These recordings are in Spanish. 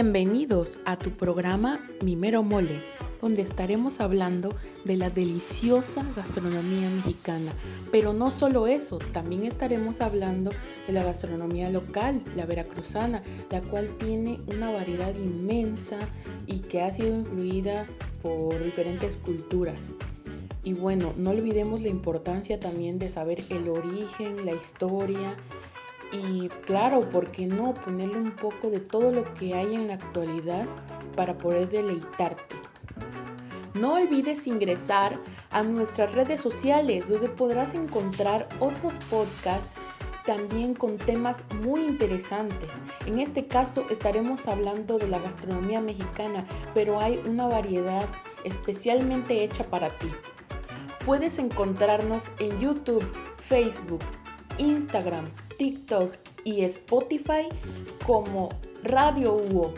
Bienvenidos a tu programa Mimero Mole, donde estaremos hablando de la deliciosa gastronomía mexicana. Pero no solo eso, también estaremos hablando de la gastronomía local, la veracruzana, la cual tiene una variedad inmensa y que ha sido influida por diferentes culturas. Y bueno, no olvidemos la importancia también de saber el origen, la historia y claro, ¿por qué no ponerle un poco de todo lo que hay en la actualidad para poder deleitarte? No olvides ingresar a nuestras redes sociales donde podrás encontrar otros podcasts también con temas muy interesantes. En este caso estaremos hablando de la gastronomía mexicana, pero hay una variedad especialmente hecha para ti. Puedes encontrarnos en YouTube, Facebook, Instagram, TikTok y Spotify como Radio Hugo.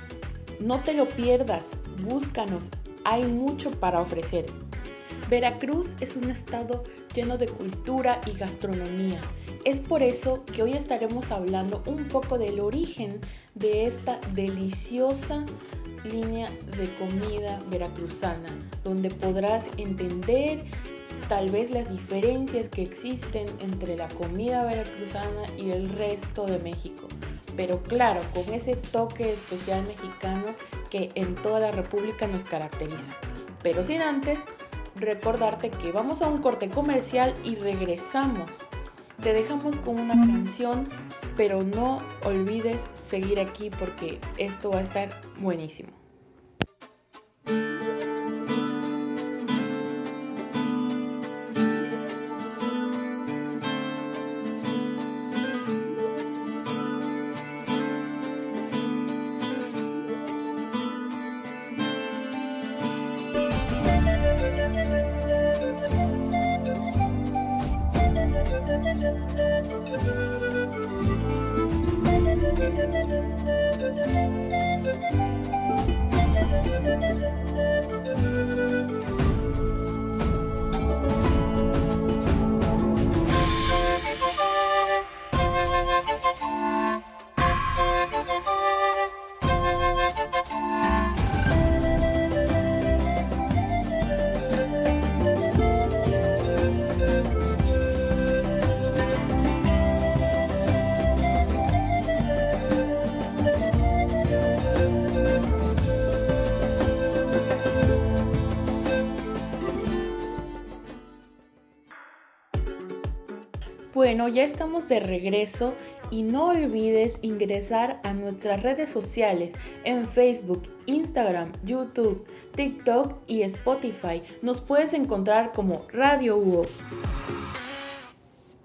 No te lo pierdas, búscanos, hay mucho para ofrecer. Veracruz es un estado lleno de cultura y gastronomía. Es por eso que hoy estaremos hablando un poco del origen de esta deliciosa línea de comida veracruzana, donde podrás entender tal vez las diferencias que existen entre la comida veracruzana y el resto de México. Pero claro, con ese toque especial mexicano que en toda la República nos caracteriza. Pero sin antes recordarte que vamos a un corte comercial y regresamos. Te dejamos con una canción, pero no olvides seguir aquí porque esto va a estar buenísimo. Thank you. Ya estamos de regreso y no olvides ingresar a nuestras redes sociales en Facebook, Instagram, YouTube, TikTok y Spotify. Nos puedes encontrar como Radio Hugo.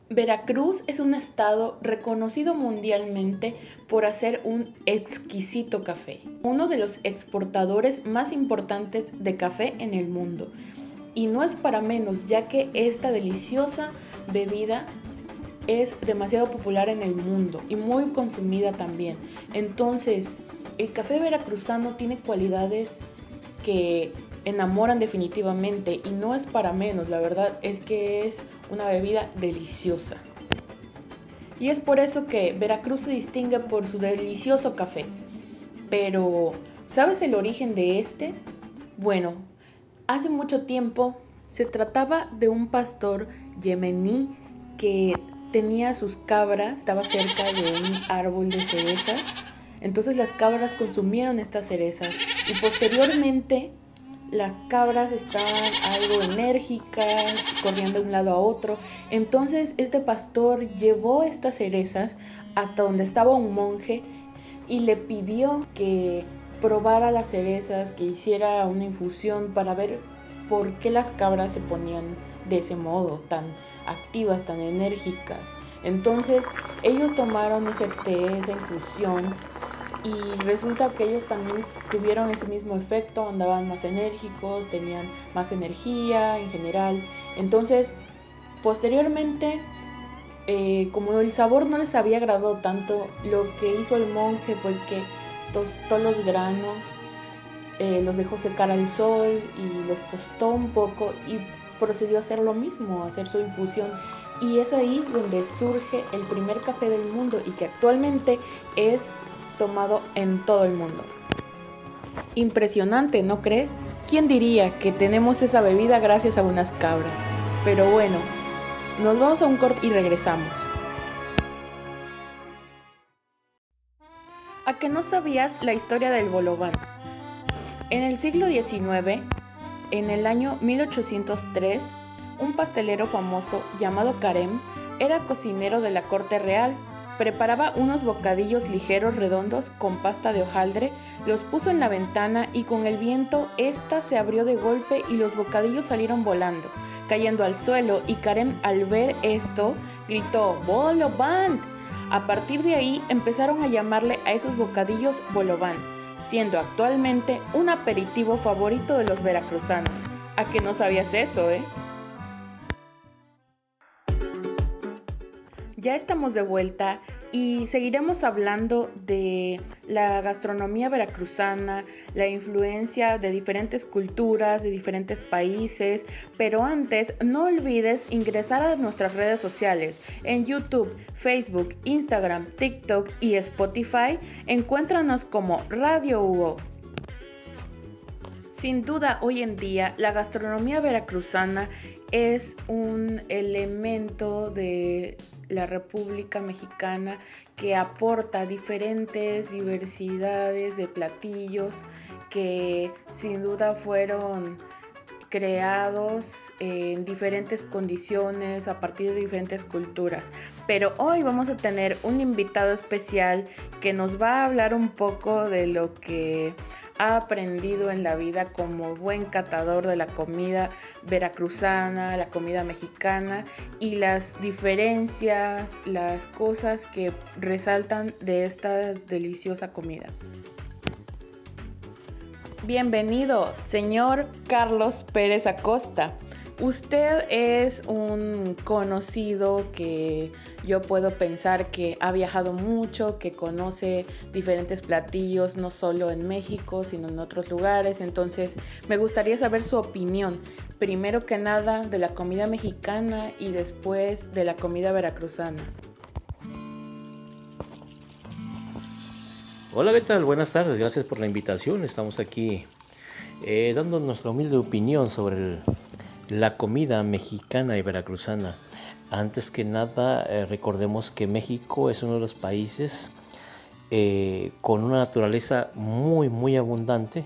Veracruz es un estado reconocido mundialmente por hacer un exquisito café, uno de los exportadores más importantes de café en el mundo. Y no es para menos, ya que esta deliciosa bebida es demasiado popular en el mundo y muy consumida también. Entonces, el café veracruzano tiene cualidades que enamoran definitivamente y no es para menos, la verdad es que es una bebida deliciosa. Y es por eso que Veracruz se distingue por su delicioso café. Pero, ¿sabes el origen de este? Bueno, hace mucho tiempo se trataba de un pastor yemení que tenía sus cabras, estaba cerca de un árbol de cerezas. Entonces las cabras consumieron estas cerezas y posteriormente las cabras estaban algo enérgicas, corriendo de un lado a otro. Entonces este pastor llevó estas cerezas hasta donde estaba un monje y le pidió que probara las cerezas, que hiciera una infusión para ver por qué las cabras se ponían de ese modo, tan activas, tan enérgicas. Entonces ellos tomaron ese té, esa infusión, y resulta que ellos también tuvieron ese mismo efecto, andaban más enérgicos, tenían más energía en general. Entonces, posteriormente, eh, como el sabor no les había agradado tanto, lo que hizo el monje fue que tostó los granos eh, los dejó secar al sol y los tostó un poco y procedió a hacer lo mismo, a hacer su infusión. Y es ahí donde surge el primer café del mundo y que actualmente es tomado en todo el mundo. Impresionante, ¿no crees? ¿Quién diría que tenemos esa bebida gracias a unas cabras? Pero bueno, nos vamos a un corte y regresamos. ¿A que no sabías la historia del bolobán? En el siglo XIX, en el año 1803, un pastelero famoso llamado Carem era cocinero de la corte real. Preparaba unos bocadillos ligeros redondos con pasta de hojaldre, los puso en la ventana y con el viento ésta se abrió de golpe y los bocadillos salieron volando, cayendo al suelo. Y Karen al ver esto gritó ¡Bolo Band! A partir de ahí empezaron a llamarle a esos bocadillos Bolobán, siendo actualmente un aperitivo favorito de los veracruzanos. ¿A que no sabías eso, eh? Ya estamos de vuelta y seguiremos hablando de la gastronomía veracruzana, la influencia de diferentes culturas, de diferentes países, pero antes no olvides ingresar a nuestras redes sociales en YouTube, Facebook, Instagram, TikTok y Spotify. Encuéntranos como Radio Hugo. Sin duda, hoy en día la gastronomía veracruzana es un elemento de la República Mexicana que aporta diferentes diversidades de platillos que sin duda fueron creados en diferentes condiciones a partir de diferentes culturas. Pero hoy vamos a tener un invitado especial que nos va a hablar un poco de lo que ha aprendido en la vida como buen catador de la comida veracruzana, la comida mexicana y las diferencias, las cosas que resaltan de esta deliciosa comida. Bienvenido, señor Carlos Pérez Acosta. Usted es un conocido que yo puedo pensar que ha viajado mucho, que conoce diferentes platillos, no solo en México, sino en otros lugares. Entonces, me gustaría saber su opinión, primero que nada, de la comida mexicana y después de la comida veracruzana. Hola, ¿qué tal? Buenas tardes, gracias por la invitación. Estamos aquí eh, dando nuestra humilde opinión sobre el la comida mexicana y veracruzana. Antes que nada, eh, recordemos que México es uno de los países eh, con una naturaleza muy, muy abundante,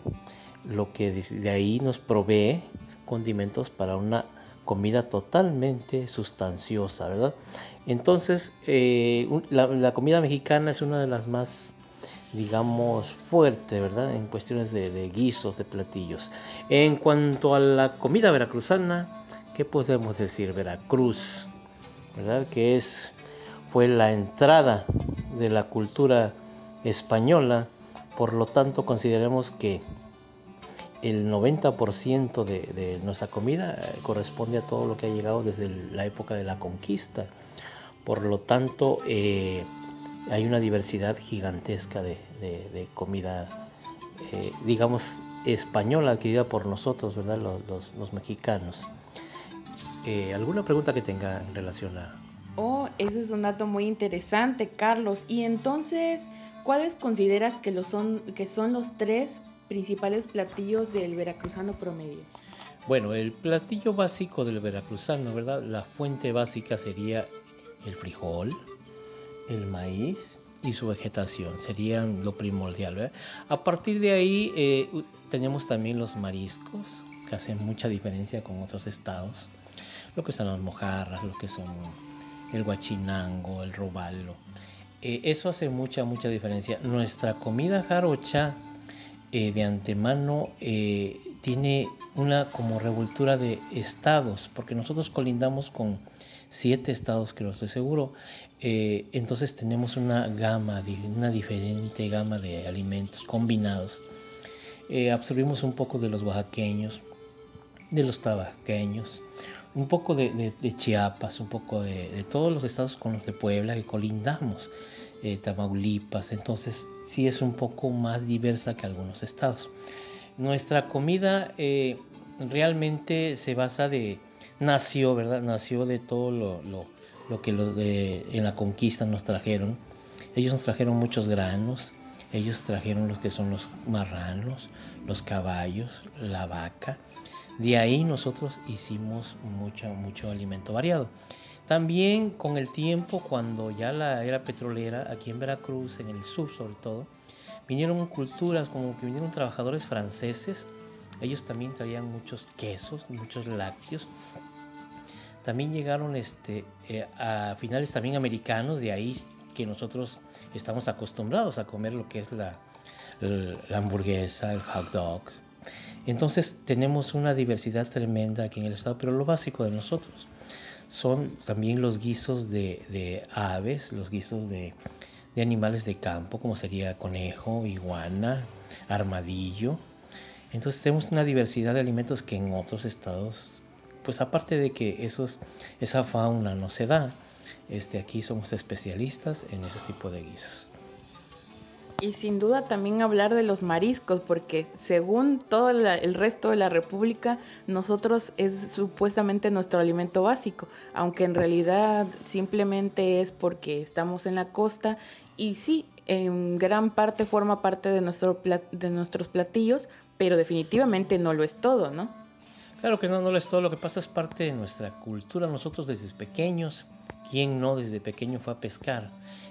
lo que de ahí nos provee condimentos para una comida totalmente sustanciosa, ¿verdad? Entonces, eh, la, comida mexicana es una de las más digamos, fuerte, ¿verdad? En cuestiones de, guisos, de platillos. En cuanto a la comida veracruzana, ¿qué podemos decir? Veracruz, ¿verdad? Que es, fue la entrada de la cultura española, por lo tanto consideremos que el 90% de, nuestra comida corresponde a todo lo que ha llegado desde la época de la conquista. Por lo tanto, eh, hay una diversidad gigantesca de, comida, eh, digamos, española adquirida por nosotros, ¿verdad? Los, mexicanos. Eh, ¿Alguna pregunta que tenga en relación a... Oh, ese es un dato muy interesante, Carlos. Y entonces, ¿cuáles consideras que, lo son, que son los tres principales platillos del veracruzano promedio? Bueno, el platillo básico del veracruzano, ¿verdad? La fuente básica sería el frijol, el maíz y su vegetación serían lo primordial. A partir de ahí eh, tenemos también los mariscos que hacen mucha diferencia con otros estados, lo que son las mojarras, lo que son el guachinango, el robalo. Eh, eso hace mucha, mucha diferencia. Nuestra comida jarocha eh, de antemano tiene una como revoltura de estados, porque nosotros colindamos con siete estados, lo estoy seguro. Eh, entonces tenemos una gama, una diferente gama de alimentos combinados. Eh, absorbimos un poco de los oaxaqueños, de los tabasqueños, un poco de, Chiapas, un poco de, todos los estados con los de Puebla que colindamos, eh, Tamaulipas, entonces sí es un poco más diversa que algunos estados. Nuestra comida realmente se basa de, nació, ¿verdad? Nació de todo lo, lo, que lo de, en la conquista nos trajeron. Ellos nos trajeron muchos granos, Ellos trajeron los que son los marranos, los caballos, la vaca. De ahí nosotros hicimos mucho, mucho alimento variado. También con el tiempo, cuando ya la era petrolera, aquí en Veracruz, en el sur sobre todo, vinieron culturas como que vinieron trabajadores franceses. Ellos también traían muchos quesos, muchos lácteos. También llegaron este, eh, a finales también americanos, de ahí que nosotros estamos acostumbrados a comer lo que es la, la hamburguesa, el hot dog. Entonces tenemos una diversidad tremenda aquí en el estado, pero lo básico de nosotros son también los guisos de, aves, los guisos de, de, animales de campo, como sería conejo, iguana, armadillo. Entonces tenemos una diversidad de alimentos que en otros estados, pues aparte de que esos, esa fauna no se da, este, aquí somos especialistas en ese tipo de guisos. Y sin duda también hablar de los mariscos, porque según todo el resto de la República, nosotros es supuestamente nuestro alimento básico, aunque en realidad simplemente es porque estamos en la costa y sí, en gran parte forma parte de, nuestro de nuestros platillos, pero definitivamente no lo es todo, ¿no? Claro que no, no lo es todo, lo que pasa es parte de nuestra cultura, nosotros desde pequeños, ¿quién no desde pequeño fue a pescar?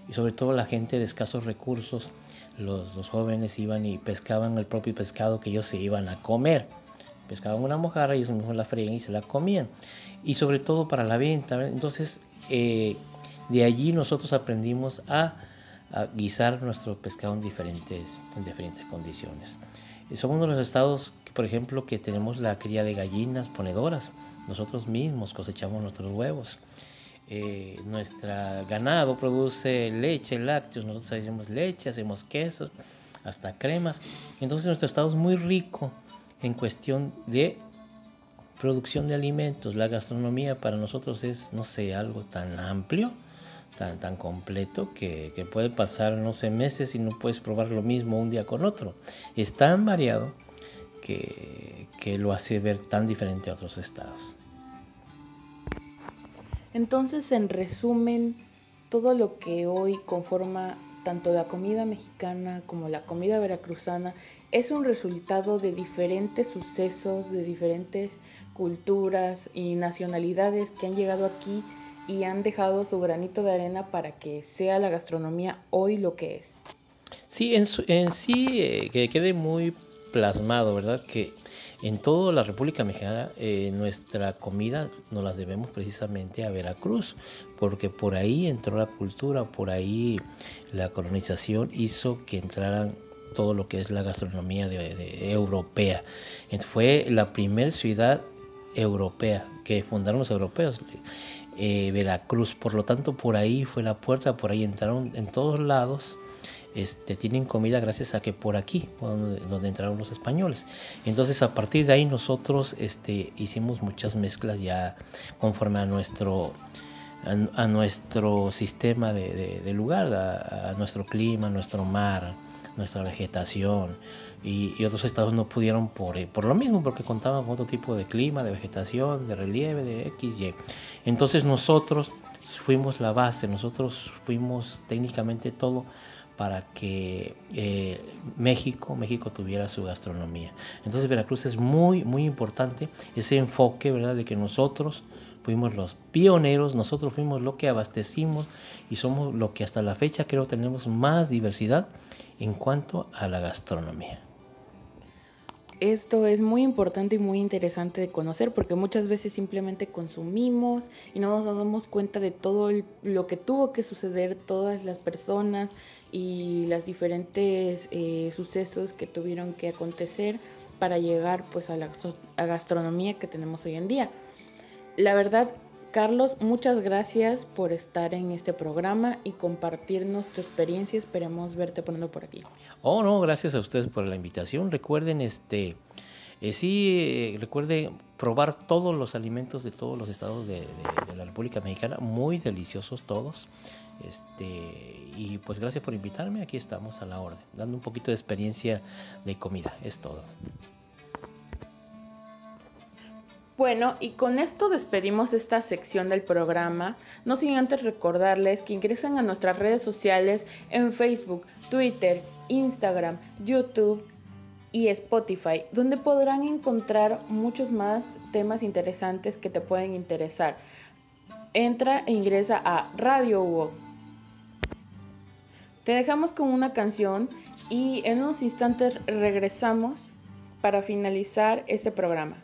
Y sobre todo la gente de escasos recursos los, jóvenes iban y pescaban el propio pescado que ellos se iban a comer. Pescaban una mojarra y ellos mismos la freían y se la comían. Y sobre todo para la venta. Entonces, eh, de allí nosotros aprendimos a, guisar nuestro pescado en diferentes, en diferentes condiciones. Somos uno de los estados, por ejemplo, que tenemos la cría de gallinas ponedoras. Nosotros mismos cosechamos nuestros huevos eh, nuestro ganado produce leche, lácteos, nosotros hacemos leche, hacemos quesos, hasta cremas. Entonces nuestro estado es muy rico en cuestión de producción de alimentos. La gastronomía para nosotros es, no sé, algo tan amplio, tan, tan completo, que, puede pasar, no sé, meses y no puedes probar lo mismo un día con otro. Es tan variado que, que lo hace ver tan diferente a otros estados. Entonces, en resumen, todo lo que hoy conforma tanto la comida mexicana como la comida veracruzana es un resultado de diferentes sucesos, de diferentes culturas y nacionalidades que han llegado aquí y han dejado su granito de arena para que sea la gastronomía hoy lo que es. Sí, en, sí eh, que quede muy plasmado, ¿verdad? Que en toda la República Mexicana eh, nuestra comida nos las debemos precisamente a Veracruz, porque por ahí entró la cultura, por ahí la colonización hizo que entraran todo lo que es la gastronomía de, europea. Fue la primera ciudad europea que fundaron los europeos, eh, Veracruz. Por lo tanto, por ahí fue la puerta, por ahí entraron en todos lados este, tienen comida gracias a que por aquí donde, entraron los españoles. Entonces a partir de ahí nosotros este, hicimos muchas mezclas ya conforme a nuestro a, nuestro sistema de, lugar, a, nuestro clima, nuestro mar, nuestra vegetación. Y, otros estados no pudieron por, por lo mismo, porque contaban con otro tipo de clima, de vegetación, de relieve, de X, Y. Entonces nosotros fuimos la base, nosotros fuimos técnicamente todo para que eh, México, México tuviera su gastronomía. Entonces Veracruz es muy, muy importante ese enfoque, ¿verdad? De que nosotros fuimos los pioneros, nosotros fuimos lo que abastecimos y somos lo que hasta la fecha creo tenemos más diversidad en cuanto a la gastronomía. Esto es muy importante y muy interesante de conocer porque muchas veces simplemente consumimos y no nos damos cuenta de todo lo que tuvo que suceder, todas las personas y las diferentes eh, sucesos que tuvieron que acontecer para llegar pues a la gastronomía que tenemos hoy en día. La verdad Carlos, muchas gracias por estar en este programa y compartirnos tu experiencia. Esperemos verte poniendo por aquí. Oh, no, gracias a ustedes por la invitación. Recuerden, este, eh, sí, eh, recuerden probar todos los alimentos de todos los estados de, la República Mexicana, muy deliciosos todos. Este, y pues gracias por invitarme. Aquí estamos a la orden, dando un poquito de experiencia de comida. Es todo. Bueno, y con esto despedimos esta sección del programa, no sin antes recordarles que ingresen a nuestras redes sociales en Facebook, Twitter, Instagram, YouTube y Spotify, donde podrán encontrar muchos más temas interesantes que te pueden interesar. Entra e ingresa a Radio Hugo. Te dejamos con una canción y en unos instantes regresamos para finalizar este programa.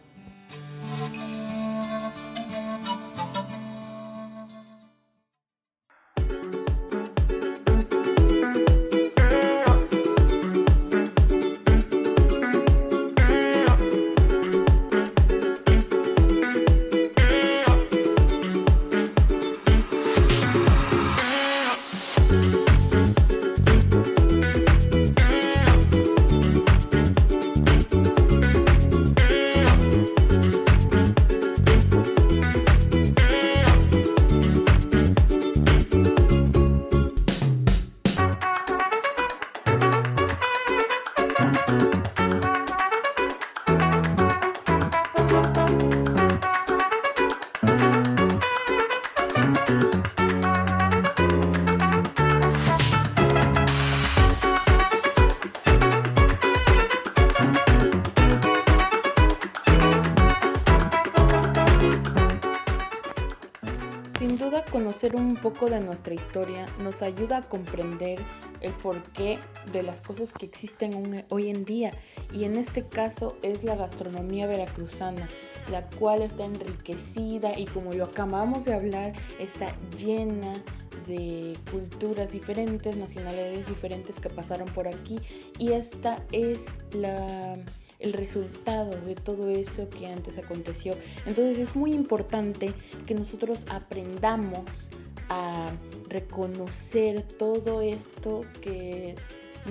Conocer un poco de nuestra historia nos ayuda a comprender el porqué de las cosas que existen hoy en día. Y en este caso es la gastronomía veracruzana, la cual está enriquecida y como lo acabamos de hablar, está llena de culturas diferentes, nacionalidades diferentes que pasaron por aquí. Y esta es la el resultado de todo eso que antes aconteció. Entonces es muy importante que nosotros aprendamos a reconocer todo esto que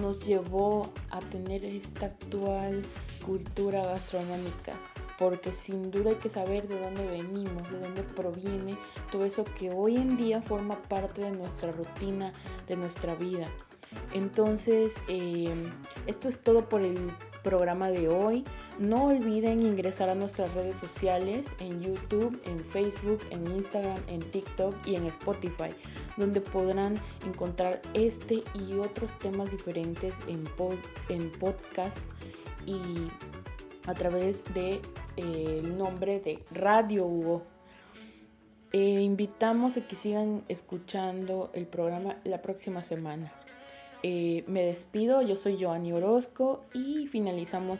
nos llevó a tener esta actual cultura gastronómica porque sin duda hay que saber de dónde venimos, de dónde proviene todo eso que hoy en día forma parte de nuestra rutina, de nuestra vida. Entonces, eh, esto es todo por el programa de hoy. No olviden ingresar a nuestras redes sociales en YouTube, en Facebook, en Instagram, en TikTok y en Spotify, donde podrán encontrar este y otros temas diferentes en, en podcast y a través de eh, nombre de Radio Hugo. Eh, invitamos a que sigan escuchando el programa la próxima semana. Eh, me despido, yo soy Joanny Orozco y finalizamos.